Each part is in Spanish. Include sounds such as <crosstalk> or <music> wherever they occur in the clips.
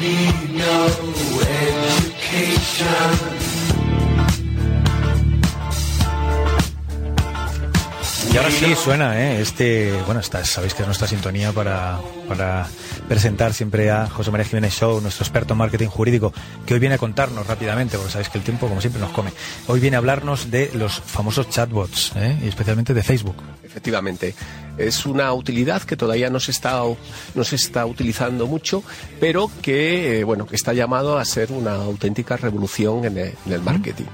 need no education. Y ahora sí suena, ¿eh? Este, bueno, esta, sabéis que es nuestra sintonía para, para presentar siempre a José María Jiménez Show, nuestro experto en marketing jurídico, que hoy viene a contarnos rápidamente, porque sabéis que el tiempo, como siempre, nos come. Hoy viene a hablarnos de los famosos chatbots, ¿eh? y especialmente de Facebook. Efectivamente, es una utilidad que todavía no se está, no se está utilizando mucho, pero que, eh, bueno, que está llamado a ser una auténtica revolución en el, en el marketing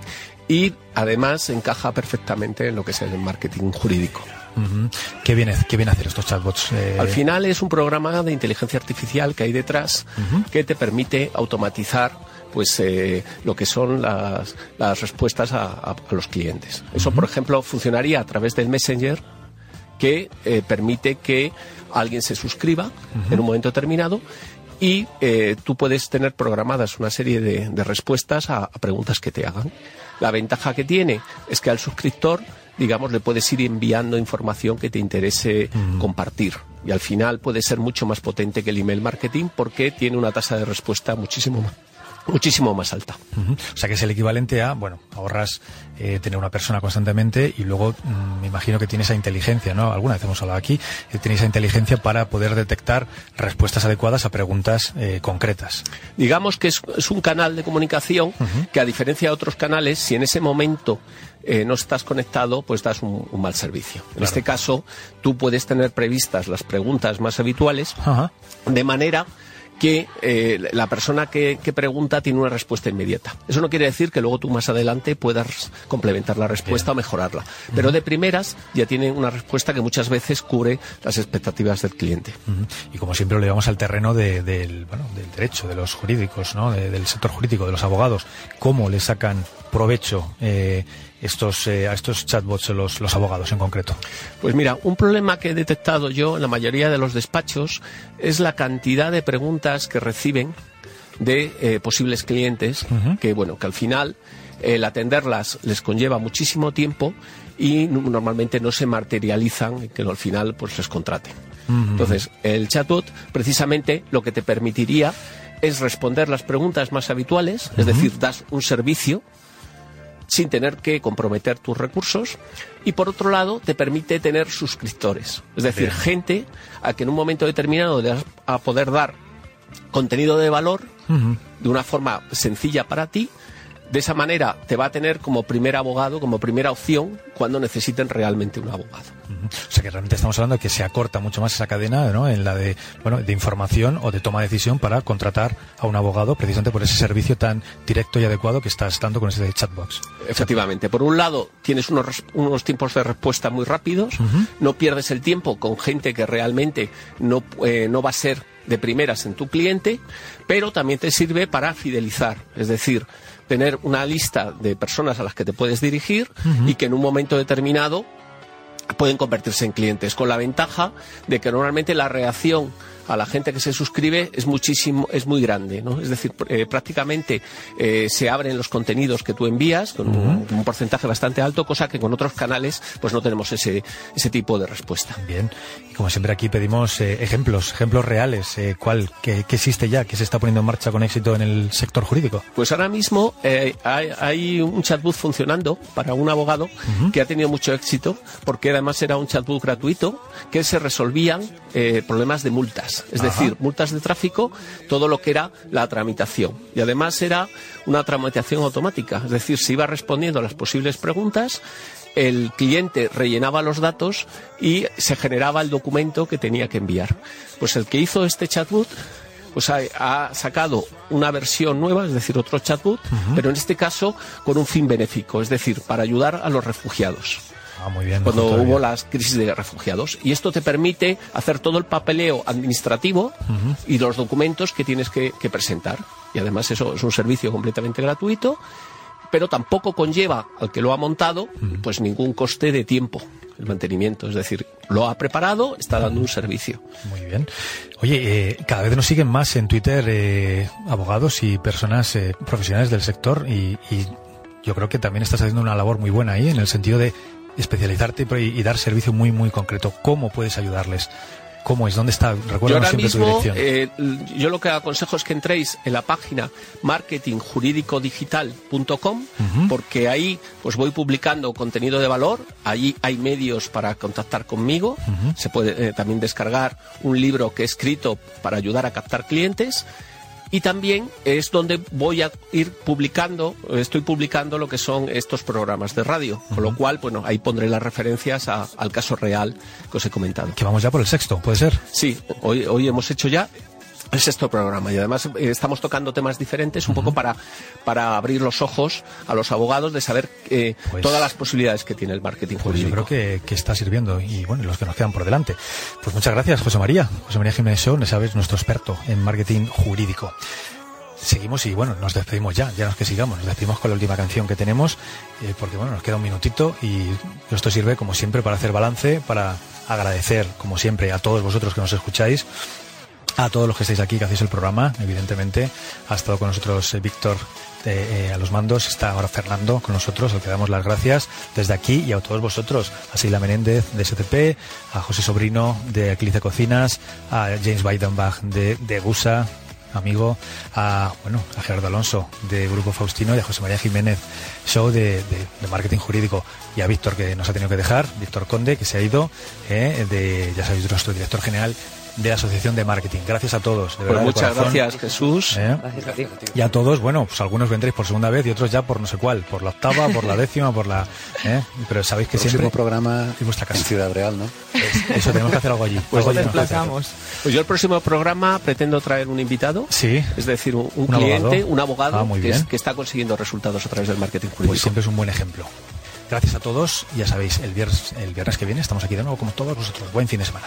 y además encaja perfectamente en lo que es el marketing jurídico. ¿Qué, viene, ¿Qué viene a hacer estos chatbots? Eh, Al final es un programa de inteligencia artificial que hay detrás que te permite automatizar pues eh, lo que son las, las respuestas a, a- a los clientes. Eso, por ejemplo, funcionaría a través del Messenger que eh, permite que alguien se suscriba en un momento determinado y eh, tú puedes tener programadas una serie de, de respuestas a, a preguntas que te hagan. La ventaja que tiene es que al suscriptor, digamos, le puedes ir enviando información que te interese compartir. Y al final puede ser mucho más potente que el email marketing porque tiene una tasa de respuesta muchísimo más, muchísimo más alta. O sea que es el equivalente a, bueno, ahorras eh, tener una persona constantemente y luego mm, me imagino que tiene esa inteligencia, ¿no? Alguna vez hemos hablado aquí, eh, tiene esa inteligencia para poder detectar respuestas adecuadas a preguntas eh, concretas. digamos que es, es un canal de comunicación que a diferencia de otros canales, si en ese momento eh, no estás conectado, pues das un, un mal servicio. En este caso, tú puedes tener previstas las preguntas más habituales Ajá. de manera que eh, la persona que, que pregunta tiene una respuesta inmediata. Eso no quiere decir que luego tú más adelante puedas complementar la respuesta o mejorarla. Pero de primeras ya tiene una respuesta que muchas veces cubre las expectativas del cliente. Ujú. Y como siempre lo llevamos al terreno de- del, bueno, del derecho, de los jurídicos, ¿no? De- del sector jurídico, de los abogados. ¿Cómo le sacan provecho eh, estos, eh, a estos chatbots los, los abogados en concreto? Pues mira, un problema que he detectado yo en la mayoría de los despachos es la cantidad de preguntas que reciben de eh, posibles clientes que, bueno, que al final el atenderlas les conlleva muchísimo tiempo y no- normalmente no se materializan que al final pues les contraten. Entonces, el chatbot precisamente lo que te permitiría es responder las preguntas más habituales, es decir, das un servicio sin tener que comprometer tus recursos y por otro lado te permite tener suscriptores, es decir, Bien. gente a que en un momento determinado le vas a poder dar contenido de valor de una forma sencilla para ti. De esa manera te va a tener como primer abogado, como primera opción cuando necesiten realmente un abogado. O sea que realmente estamos hablando de que se acorta mucho más esa cadena ¿no? en la de, bueno, de información o de toma de decisión para contratar a un abogado precisamente por ese servicio tan directo y adecuado que estás dando con ese chatbox. Efectivamente, por un lado tienes unos, unos tiempos de respuesta muy rápidos, no pierdes el tiempo con gente que realmente no, eh, no va a ser de primeras en tu cliente, pero también te sirve para fidelizar, es decir, tener una lista de personas a las que te puedes dirigir y que en un momento determinado pueden convertirse en clientes, con la ventaja de que normalmente la reacción a la gente que se suscribe es muchísimo, es muy grande, ¿no? Es decir, eh, prácticamente eh, se abren los contenidos que tú envías con un, un porcentaje bastante alto, cosa que con otros canales pues no tenemos ese, ese tipo de respuesta. Bien. Y como siempre aquí pedimos eh, ejemplos, ejemplos reales. ¿Cuál, qué, qué existe ya, que se está poniendo en marcha con éxito en el sector jurídico? Pues ahora mismo hay, hay un chatbot funcionando para un abogado que ha tenido mucho éxito porque además era un chatbot gratuito que se resolvían problemas de multas, es Ajá. decir, multas de tráfico, todo lo que era la tramitación. Y además era una tramitación automática, es decir, se iba respondiendo a las posibles preguntas. El cliente rellenaba los datos y se generaba el documento que tenía que enviar. Pues el que hizo este chatbot pues ha, ha sacado una versión nueva, es decir, otro chatbot, pero en este caso con un fin benéfico, es decir, para ayudar a los refugiados Ah, muy bien. cuando hubo las crisis de refugiados. Y esto te permite hacer todo el papeleo administrativo y los documentos que tienes que, que presentar. Y además eso es un servicio completamente gratuito, pero tampoco conlleva al que lo ha montado pues ningún coste de tiempo, el mantenimiento. Es decir, lo ha preparado, está dando un servicio. Muy bien. Oye, eh, cada vez nos siguen más en Twitter eh, abogados y personas eh, profesionales del sector y, y yo creo que también estás haciendo una labor muy buena ahí en el sentido de especializarte y, y dar servicio muy, muy concreto. ¿Cómo puedes ayudarles? ¿Cómo es? ¿Dónde está? Recuerda siempre tu dirección. Eh, yo lo que aconsejo es que entréis en la página marketingjuridicodigital.com porque ahí pues voy publicando contenido de valor. Allí hay medios para contactar conmigo. Se puede eh, también descargar un libro que he escrito para ayudar a captar clientes y también es donde voy a ir publicando, estoy publicando lo que son estos programas de radio, con lo cual, bueno, ahí pondré las referencias al caso real que os he comentado. Que vamos ya por el sexto, ¿puede ser? Sí, hoy, hoy hemos hecho ya el sexto programa y además eh, estamos tocando temas diferentes un poco para, para abrir los ojos a los abogados de saber eh, pues todas las posibilidades que tiene el marketing pues jurídico. Yo creo que, está sirviendo y bueno, los que nos quedan por delante. Pues muchas gracias, José María. José María Jiménez Show, sabes, nuestro experto en marketing jurídico. Seguimos y bueno, nos despedimos ya, ya nos que sigamos, nos despedimos con la última canción que tenemos, eh, porque bueno, nos queda un minutito y esto sirve como siempre para hacer balance, para agradecer como siempre a todos vosotros que nos escucháis a todos los que estáis aquí, que hacéis el programa, evidentemente. Ha estado con nosotros eh, Víctor eh, a los mandos, está ahora Fernando con nosotros, al que damos las gracias desde aquí y a todos vosotros, a Sila Menéndez de STP, a José Sobrino de Aclice Cocinas, a James Weidenbach de, de Gusa, amigo, a bueno, a Gerardo Alonso de Grupo Faustino y a José María Jiménez, show de, marketing jurídico, y a Víctor que nos ha tenido que dejar, Víctor Conde, que se ha ido, eh, de, ya sabéis, nuestro director general de la Asociación de Marketing. Gracias a todos. Pues muchas gracias, Jesús. ¿Eh? Gracias a ti. Y a todos, bueno, pues algunos vendréis por segunda vez y otros ya por no sé cuál, por la octava, por la <laughs> décima, por la. ¿eh? Pero sabéis que siempre. programa en vuestra casa. En Ciudad Real, ¿no? Eso, tenemos que hacer algo allí. Pues desplazamos. Pues yo el próximo programa pretendo traer un invitado. Sí. Es decir, un, cliente, un abogado ah, que, que, está consiguiendo resultados a través del marketing jurídico. Pues siempre es un buen ejemplo. Gracias a todos. Ya sabéis, el viernes, el viernes que viene estamos aquí de nuevo como todos vosotros. Buen fin de semana.